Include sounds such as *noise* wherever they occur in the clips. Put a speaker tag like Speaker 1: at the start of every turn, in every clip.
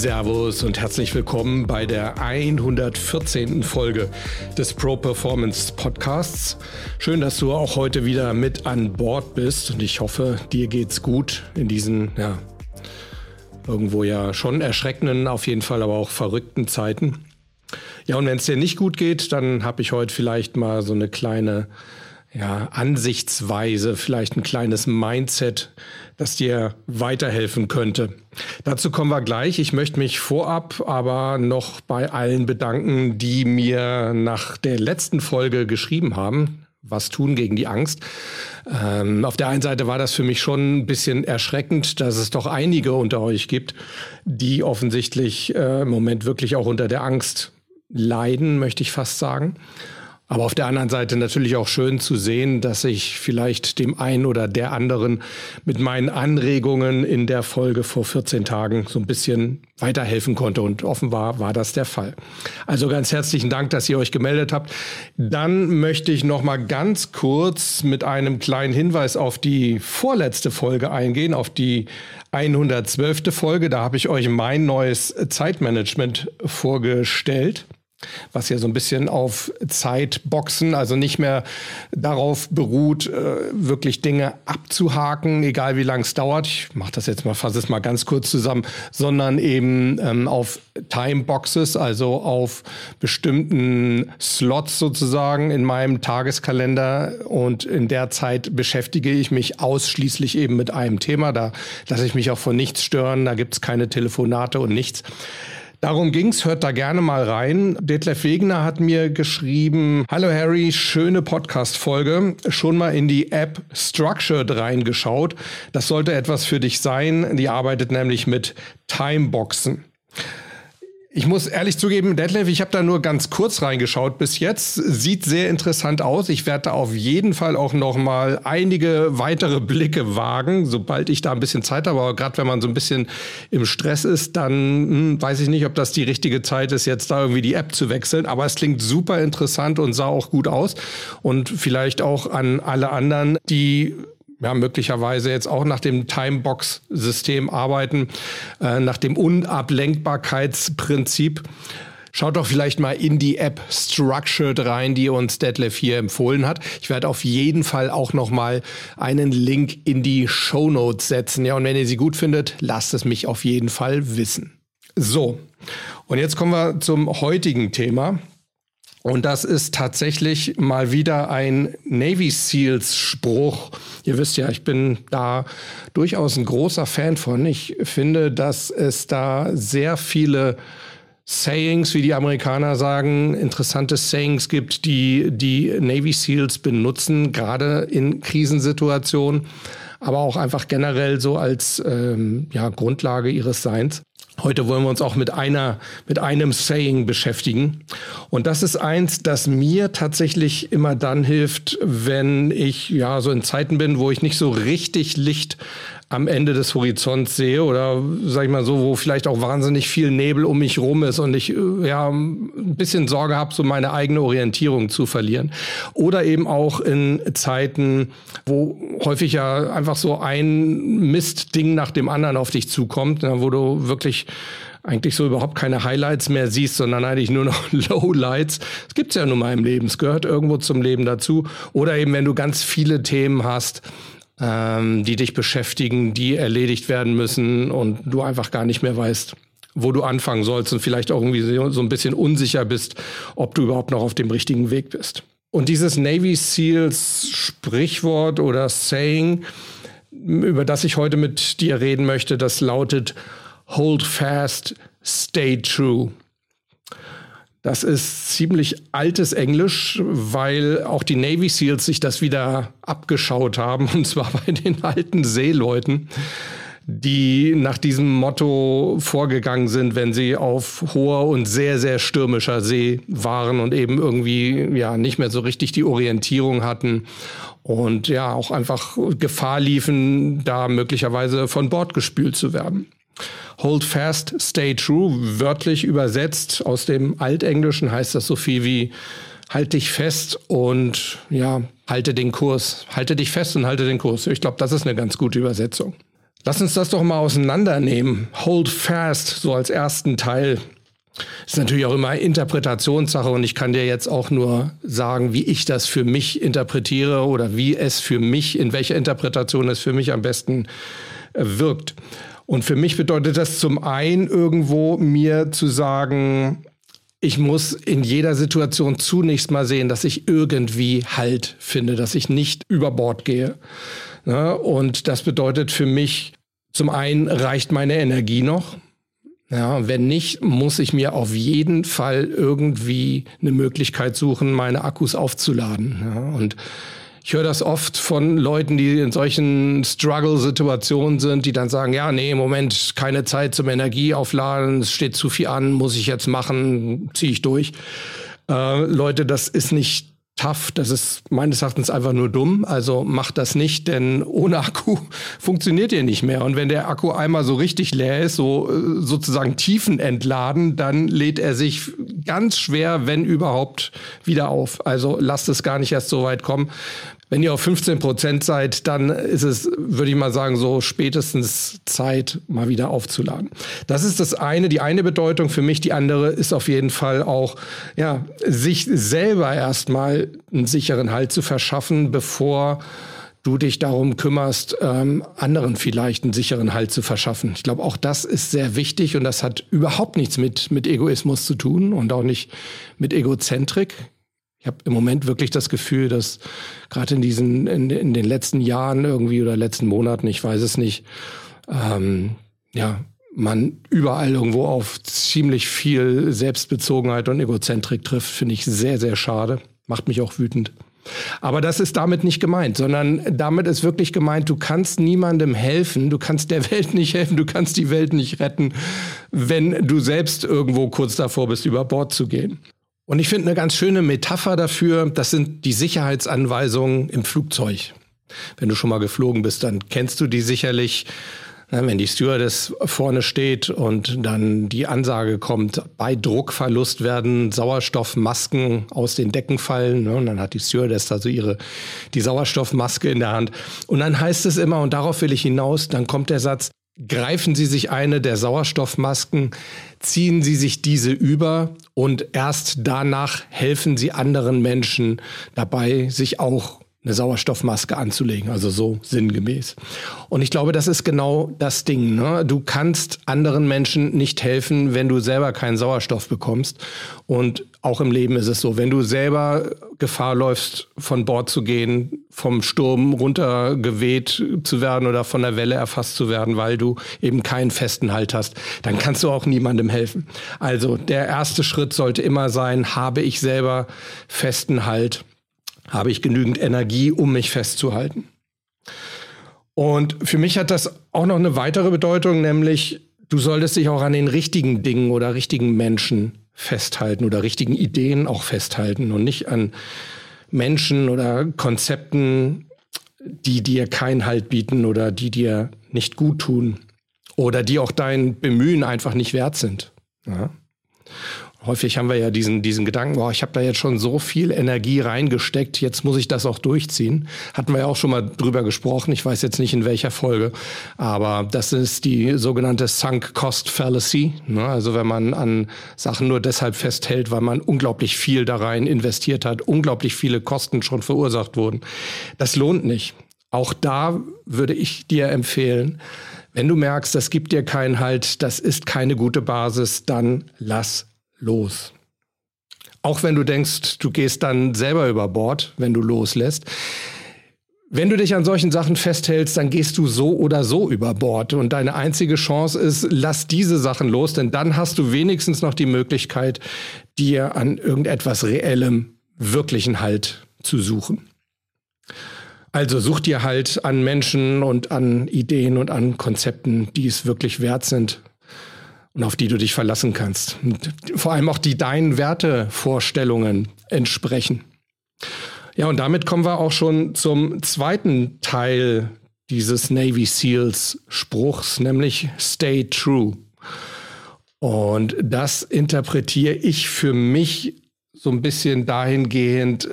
Speaker 1: Servus und herzlich willkommen bei der 114. Folge des Pro Performance Podcasts. Schön, dass du auch heute wieder mit an Bord bist und ich hoffe, dir geht's gut in diesen, ja, irgendwo ja schon erschreckenden, auf jeden Fall aber auch verrückten Zeiten. Ja, und wenn es dir nicht gut geht, dann habe ich heute vielleicht mal so eine kleine ja, Ansichtsweise, vielleicht ein kleines Mindset, das dir weiterhelfen könnte. Dazu kommen wir gleich. Ich möchte mich vorab aber noch bei allen bedanken, die mir nach der letzten Folge geschrieben haben. Was tun gegen die Angst? Ähm, auf der einen Seite war das für mich schon ein bisschen erschreckend, dass es doch einige unter euch gibt, die offensichtlich äh, im Moment wirklich auch unter der Angst leiden, möchte ich fast sagen. Aber auf der anderen Seite natürlich auch schön zu sehen, dass ich vielleicht dem einen oder der anderen mit meinen Anregungen in der Folge vor 14 Tagen so ein bisschen weiterhelfen konnte. Und offenbar war das der Fall. Also ganz herzlichen Dank, dass ihr euch gemeldet habt. Dann möchte ich noch mal ganz kurz mit einem kleinen Hinweis auf die vorletzte Folge eingehen, auf die 112. Folge. Da habe ich euch mein neues Zeitmanagement vorgestellt was ja so ein bisschen auf Zeitboxen, also nicht mehr darauf beruht, äh, wirklich Dinge abzuhaken, egal wie lang es dauert. Ich mache das jetzt mal, fasse es mal ganz kurz zusammen, sondern eben ähm, auf Timeboxes, also auf bestimmten Slots sozusagen in meinem Tageskalender. Und in der Zeit beschäftige ich mich ausschließlich eben mit einem Thema. Da lasse ich mich auch von nichts stören, da gibt es keine Telefonate und nichts. Darum ging's, hört da gerne mal rein. Detlef Wegner hat mir geschrieben, Hallo Harry, schöne Podcast-Folge. Schon mal in die App Structured reingeschaut. Das sollte etwas für dich sein. Die arbeitet nämlich mit Timeboxen. Ich muss ehrlich zugeben, Detlef, ich habe da nur ganz kurz reingeschaut bis jetzt. Sieht sehr interessant aus. Ich werde da auf jeden Fall auch noch mal einige weitere Blicke wagen, sobald ich da ein bisschen Zeit habe. Aber gerade wenn man so ein bisschen im Stress ist, dann hm, weiß ich nicht, ob das die richtige Zeit ist, jetzt da irgendwie die App zu wechseln. Aber es klingt super interessant und sah auch gut aus. Und vielleicht auch an alle anderen, die ja, möglicherweise jetzt auch nach dem Timebox-System arbeiten, äh, nach dem Unablenkbarkeitsprinzip. Schaut doch vielleicht mal in die App Structured rein, die uns Detlef hier empfohlen hat. Ich werde auf jeden Fall auch noch mal einen Link in die Show Notes setzen. Ja, und wenn ihr sie gut findet, lasst es mich auf jeden Fall wissen. So. Und jetzt kommen wir zum heutigen Thema. Und das ist tatsächlich mal wieder ein Navy Seals Spruch. Ihr wisst ja, ich bin da durchaus ein großer Fan von. Ich finde, dass es da sehr viele Sayings, wie die Amerikaner sagen, interessante Sayings gibt, die die Navy Seals benutzen, gerade in Krisensituationen, aber auch einfach generell so als ähm, ja, Grundlage ihres Seins. Heute wollen wir uns auch mit einer, mit einem Saying beschäftigen. Und das ist eins, das mir tatsächlich immer dann hilft, wenn ich ja so in Zeiten bin, wo ich nicht so richtig Licht am Ende des Horizonts sehe oder sag ich mal so, wo vielleicht auch wahnsinnig viel Nebel um mich rum ist und ich äh, ja ein bisschen Sorge habe, so meine eigene Orientierung zu verlieren. Oder eben auch in Zeiten, wo häufig ja einfach so ein Mistding nach dem anderen auf dich zukommt, wo du wirklich eigentlich so überhaupt keine Highlights mehr siehst, sondern eigentlich nur noch *laughs* Lowlights. Das gibt's ja nun mal im Leben. Es gehört irgendwo zum Leben dazu. Oder eben, wenn du ganz viele Themen hast, ähm, die dich beschäftigen, die erledigt werden müssen und du einfach gar nicht mehr weißt, wo du anfangen sollst und vielleicht auch irgendwie so ein bisschen unsicher bist, ob du überhaupt noch auf dem richtigen Weg bist. Und dieses Navy Seals Sprichwort oder Saying, über das ich heute mit dir reden möchte, das lautet Hold fast, stay true. Das ist ziemlich altes Englisch, weil auch die Navy SEALs sich das wieder abgeschaut haben, *laughs* und zwar bei den alten Seeleuten. die nach diesem Motto vorgegangen sind, wenn sie auf hoher und sehr, sehr stürmischer See waren und eben irgendwie ja nicht mehr so richtig die Orientierung hatten und ja auch einfach Gefahr liefen, da möglicherweise von Bord gespült zu werden. Hold fast, stay true, wörtlich übersetzt aus dem Altenglischen heißt das so viel wie halt dich fest und ja, halte den Kurs. Halte dich fest und halte den Kurs. Ich glaube, das ist eine ganz gute Übersetzung. Lass uns das doch mal auseinandernehmen. Hold fast, so als ersten Teil. Ist natürlich auch immer Interpretationssache und ich kann dir jetzt auch nur sagen, wie ich das für mich interpretiere oder wie es für mich, in welcher Interpretation es für mich am besten äh, wirkt. Und für mich bedeutet das zum einen irgendwo mir zu sagen, ich muss in jeder Situation zunächst mal sehen, dass ich irgendwie Halt finde, dass ich nicht über Bord gehe. Ja, und das bedeutet für mich, zum einen reicht meine Energie noch. Ja, wenn nicht, muss ich mir auf jeden Fall irgendwie eine Möglichkeit suchen, meine Akkus aufzuladen. Ja, und ich höre das oft von Leuten, die in solchen Struggle-Situationen sind, die dann sagen, ja, nee, im Moment keine Zeit zum Energieaufladen, es steht zu viel an, muss ich jetzt machen, ziehe ich durch. Äh, Leute, das ist nicht tough. Das ist meines Erachtens einfach nur dumm. Also macht das nicht, denn ohne Akku *laughs* funktioniert ihr nicht mehr. Und wenn der Akku einmal so richtig leer ist, so äh, sozusagen tiefenentladen, dann lädt er sich ganz schwer, wenn überhaupt, wieder auf. Also lasst es gar nicht erst so weit kommen. Wenn ihr auf 15 Prozent seid, dann ist es, würde ich mal sagen, so spätestens Zeit, mal wieder aufzuladen. Das ist das eine, die eine Bedeutung für mich. Die andere ist auf jeden Fall auch, ja, sich selber erstmal einen sicheren Halt zu verschaffen, bevor du dich darum kümmerst, ähm, anderen vielleicht einen sicheren Halt zu verschaffen. Ich glaube, auch das ist sehr wichtig und das hat überhaupt nichts mit, mit Egoismus zu tun und auch nicht mit Egozentrik. Ich habe im Moment wirklich das Gefühl, dass gerade in diesen, in, in, den letzten Jahren irgendwie oder letzten Monaten, ich weiß es nicht, ähm, ja, man überall irgendwo auf ziemlich viel Selbstbezogenheit und Egozentrik trifft, finde ich sehr, sehr schade. Macht mich auch wütend. Aber das ist damit nicht gemeint, sondern damit ist wirklich gemeint, du kannst niemandem helfen, du kannst der Welt nicht helfen, du kannst die Welt nicht retten, wenn du selbst irgendwo kurz davor bist, über Bord zu gehen. Und ich finde eine ganz schöne Metapher dafür, das sind die Sicherheitsanweisungen im Flugzeug. Wenn du schon mal geflogen bist, dann kennst du die sicherlich. Wenn die Stewardess vorne steht und dann die Ansage kommt, bei Druckverlust werden Sauerstoffmasken aus den Decken fallen. Und dann hat die Stewardess also ihre, die Sauerstoffmaske in der Hand. Und dann heißt es immer, und darauf will ich hinaus, dann kommt der Satz, greifen Sie sich eine der Sauerstoffmasken, ziehen Sie sich diese über und erst danach helfen Sie anderen Menschen dabei, sich auch eine Sauerstoffmaske anzulegen, also so sinngemäß. Und ich glaube, das ist genau das Ding. Ne? Du kannst anderen Menschen nicht helfen, wenn du selber keinen Sauerstoff bekommst. Und auch im Leben ist es so, wenn du selber Gefahr läufst, von Bord zu gehen, vom Sturm runtergeweht zu werden oder von der Welle erfasst zu werden, weil du eben keinen festen Halt hast, dann kannst du auch niemandem helfen. Also der erste Schritt sollte immer sein, habe ich selber festen Halt habe ich genügend Energie, um mich festzuhalten. Und für mich hat das auch noch eine weitere Bedeutung, nämlich du solltest dich auch an den richtigen Dingen oder richtigen Menschen festhalten oder richtigen Ideen auch festhalten und nicht an Menschen oder Konzepten, die dir keinen Halt bieten oder die dir nicht gut tun oder die auch dein Bemühen einfach nicht wert sind. Ja? Häufig haben wir ja diesen, diesen Gedanken, boah, ich habe da jetzt schon so viel Energie reingesteckt, jetzt muss ich das auch durchziehen. Hatten wir ja auch schon mal drüber gesprochen, ich weiß jetzt nicht in welcher Folge, aber das ist die sogenannte Sunk Cost Fallacy. Ne? Also wenn man an Sachen nur deshalb festhält, weil man unglaublich viel da rein investiert hat, unglaublich viele Kosten schon verursacht wurden. Das lohnt nicht. Auch da würde ich dir empfehlen, wenn du merkst, das gibt dir keinen Halt, das ist keine gute Basis, dann lass los. Auch wenn du denkst, du gehst dann selber über Bord, wenn du loslässt. Wenn du dich an solchen Sachen festhältst, dann gehst du so oder so über Bord. Und deine einzige Chance ist, lass diese Sachen los, denn dann hast du wenigstens noch die Möglichkeit, dir an irgendetwas Reellem wirklichen Halt zu suchen. Also such dir halt an Menschen und an Ideen und an Konzepten, die es wirklich wert sind und auf die du dich verlassen kannst. Und vor allem auch die deinen Wertevorstellungen entsprechen. Ja, und damit kommen wir auch schon zum zweiten Teil dieses Navy Seals Spruchs, nämlich Stay True. Und das interpretiere ich für mich so ein bisschen dahingehend,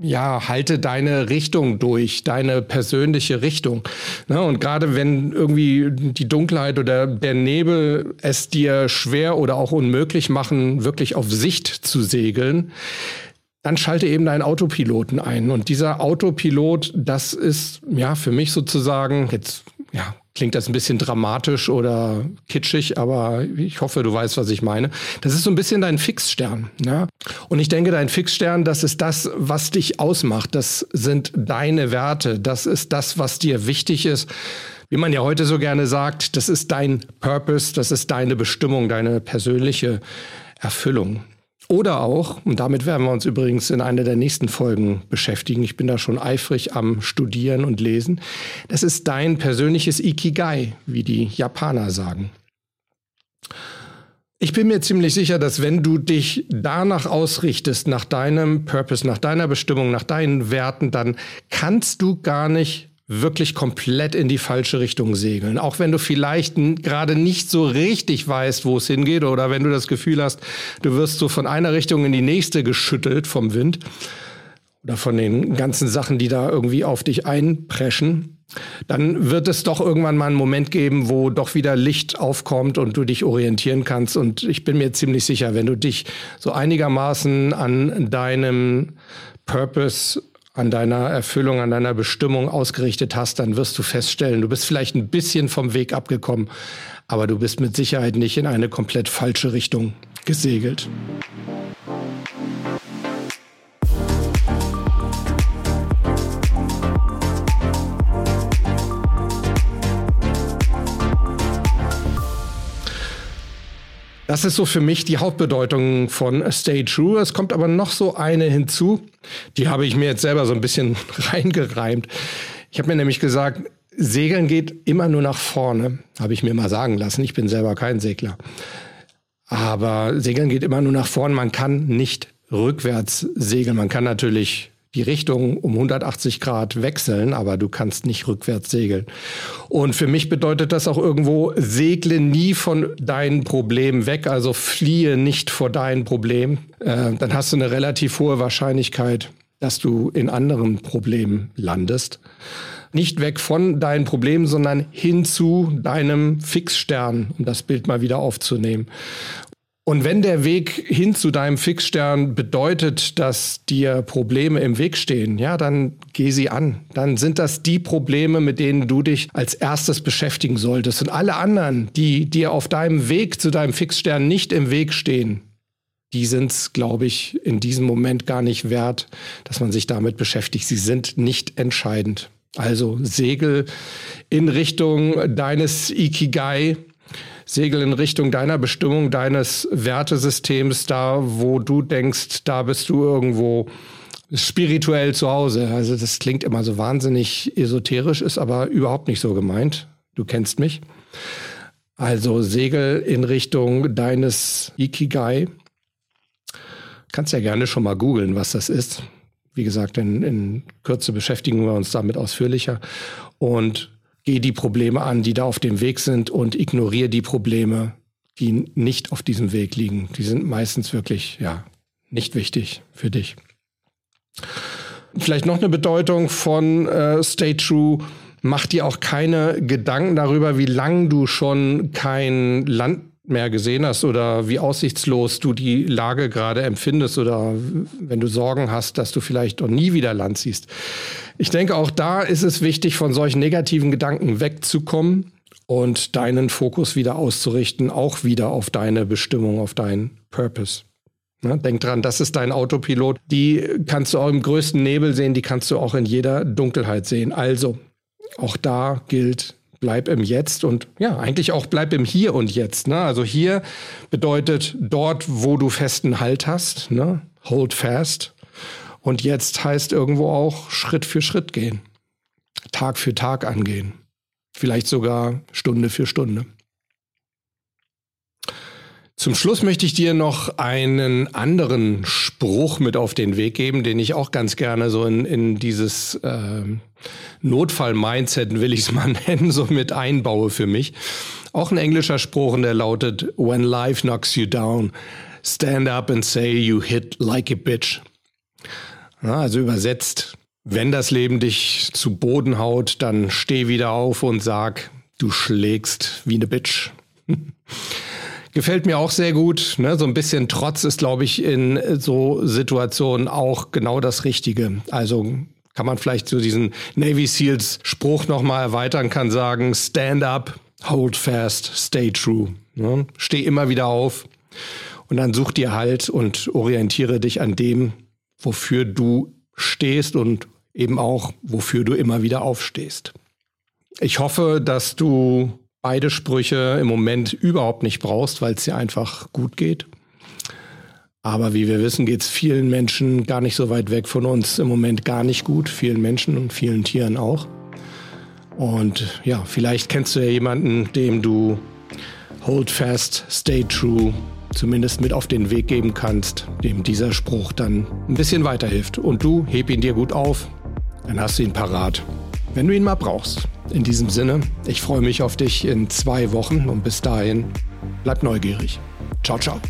Speaker 1: ja, halte deine Richtung durch, deine persönliche Richtung. Ne? Und gerade wenn irgendwie die Dunkelheit oder der Nebel es dir schwer oder auch unmöglich machen, wirklich auf Sicht zu segeln, dann schalte eben deinen Autopiloten ein. Und dieser Autopilot, das ist ja für mich sozusagen, jetzt ja, klingt das ein bisschen dramatisch oder kitschig, aber ich hoffe, du weißt, was ich meine. Das ist so ein bisschen dein Fixstern. Ja? Und ich denke, dein Fixstern, das ist das, was dich ausmacht. Das sind deine Werte. Das ist das, was dir wichtig ist. Wie man ja heute so gerne sagt, das ist dein Purpose, das ist deine Bestimmung, deine persönliche Erfüllung. Oder auch, und damit werden wir uns übrigens in einer der nächsten Folgen beschäftigen, ich bin da schon eifrig am Studieren und Lesen, das ist dein persönliches Ikigai, wie die Japaner sagen. Ich bin mir ziemlich sicher, dass wenn du dich danach ausrichtest, nach deinem Purpose, nach deiner Bestimmung, nach deinen Werten, dann kannst du gar nicht wirklich komplett in die falsche Richtung segeln. Auch wenn du vielleicht gerade nicht so richtig weißt, wo es hingeht oder wenn du das Gefühl hast, du wirst so von einer Richtung in die nächste geschüttelt vom Wind oder von den ganzen Sachen, die da irgendwie auf dich einpreschen, dann wird es doch irgendwann mal einen Moment geben, wo doch wieder Licht aufkommt und du dich orientieren kannst. Und ich bin mir ziemlich sicher, wenn du dich so einigermaßen an deinem Purpose an deiner Erfüllung, an deiner Bestimmung ausgerichtet hast, dann wirst du feststellen, du bist vielleicht ein bisschen vom Weg abgekommen, aber du bist mit Sicherheit nicht in eine komplett falsche Richtung gesegelt. Das ist so für mich die Hauptbedeutung von Stay True. Es kommt aber noch so eine hinzu. Die habe ich mir jetzt selber so ein bisschen *laughs* reingereimt. Ich habe mir nämlich gesagt, Segeln geht immer nur nach vorne, habe ich mir mal sagen lassen. Ich bin selber kein Segler. Aber Segeln geht immer nur nach vorne. Man kann nicht rückwärts segeln. Man kann natürlich die Richtung um 180 Grad wechseln, aber du kannst nicht rückwärts segeln. Und für mich bedeutet das auch irgendwo, segle nie von deinen Problemen weg, also fliehe nicht vor deinen Problemen. Äh, dann hast du eine relativ hohe Wahrscheinlichkeit, dass du in anderen Problemen landest. Nicht weg von deinen Problemen, sondern hin zu deinem Fixstern, um das Bild mal wieder aufzunehmen. Und wenn der Weg hin zu deinem Fixstern bedeutet, dass dir Probleme im Weg stehen, ja, dann geh sie an. Dann sind das die Probleme, mit denen du dich als erstes beschäftigen solltest. Und alle anderen, die dir auf deinem Weg zu deinem Fixstern nicht im Weg stehen, die sind es, glaube ich, in diesem Moment gar nicht wert, dass man sich damit beschäftigt. Sie sind nicht entscheidend. Also segel in Richtung deines Ikigai, segel in Richtung deiner Bestimmung, deines Wertesystems, da wo du denkst, da bist du irgendwo spirituell zu Hause. Also das klingt immer so wahnsinnig esoterisch, ist aber überhaupt nicht so gemeint. Du kennst mich. Also segel in Richtung deines Ikigai. Kannst ja gerne schon mal googeln, was das ist. Wie gesagt, in, in Kürze beschäftigen wir uns damit ausführlicher. Und geh die Probleme an, die da auf dem Weg sind und ignoriere die Probleme, die nicht auf diesem Weg liegen. Die sind meistens wirklich, ja, nicht wichtig für dich. Vielleicht noch eine Bedeutung von äh, Stay True. Mach dir auch keine Gedanken darüber, wie lange du schon kein Land mehr gesehen hast oder wie aussichtslos du die Lage gerade empfindest oder wenn du Sorgen hast, dass du vielleicht auch nie wieder Land siehst. Ich denke, auch da ist es wichtig, von solchen negativen Gedanken wegzukommen und deinen Fokus wieder auszurichten, auch wieder auf deine Bestimmung, auf deinen Purpose. Ja, denk dran, das ist dein Autopilot. Die kannst du auch im größten Nebel sehen, die kannst du auch in jeder Dunkelheit sehen. Also, auch da gilt, bleib im Jetzt und ja, eigentlich auch bleib im Hier und Jetzt. Ne? Also hier bedeutet dort, wo du festen Halt hast, ne? hold fast. Und jetzt heißt irgendwo auch Schritt für Schritt gehen. Tag für Tag angehen. Vielleicht sogar Stunde für Stunde. Zum Schluss möchte ich dir noch einen anderen Spruch mit auf den Weg geben, den ich auch ganz gerne so in, in dieses äh, Notfall-Mindset, will ich es mal *laughs* nennen, so mit einbaue für mich. Auch ein englischer Spruch, und der lautet, When life knocks you down, stand up and say you hit like a bitch. Ja, also übersetzt, wenn das Leben dich zu Boden haut, dann steh wieder auf und sag, du schlägst wie eine Bitch. *laughs* Gefällt mir auch sehr gut. Ne? So ein bisschen Trotz ist, glaube ich, in so Situationen auch genau das Richtige. Also kann man vielleicht so diesen Navy Seals Spruch nochmal erweitern, kann sagen, stand up, hold fast, stay true. Ne? Steh immer wieder auf und dann such dir halt und orientiere dich an dem, wofür du stehst und eben auch, wofür du immer wieder aufstehst. Ich hoffe, dass du beide Sprüche im Moment überhaupt nicht brauchst, weil es dir einfach gut geht. Aber wie wir wissen, geht es vielen Menschen gar nicht so weit weg von uns im Moment gar nicht gut. Vielen Menschen und vielen Tieren auch. Und ja, vielleicht kennst du ja jemanden, dem du Hold fast, stay true zumindest mit auf den Weg geben kannst, dem dieser Spruch dann ein bisschen weiterhilft. Und du heb ihn dir gut auf, dann hast du ihn parat, wenn du ihn mal brauchst. In diesem Sinne, ich freue mich auf dich in zwei Wochen und bis dahin, bleib neugierig. Ciao, ciao.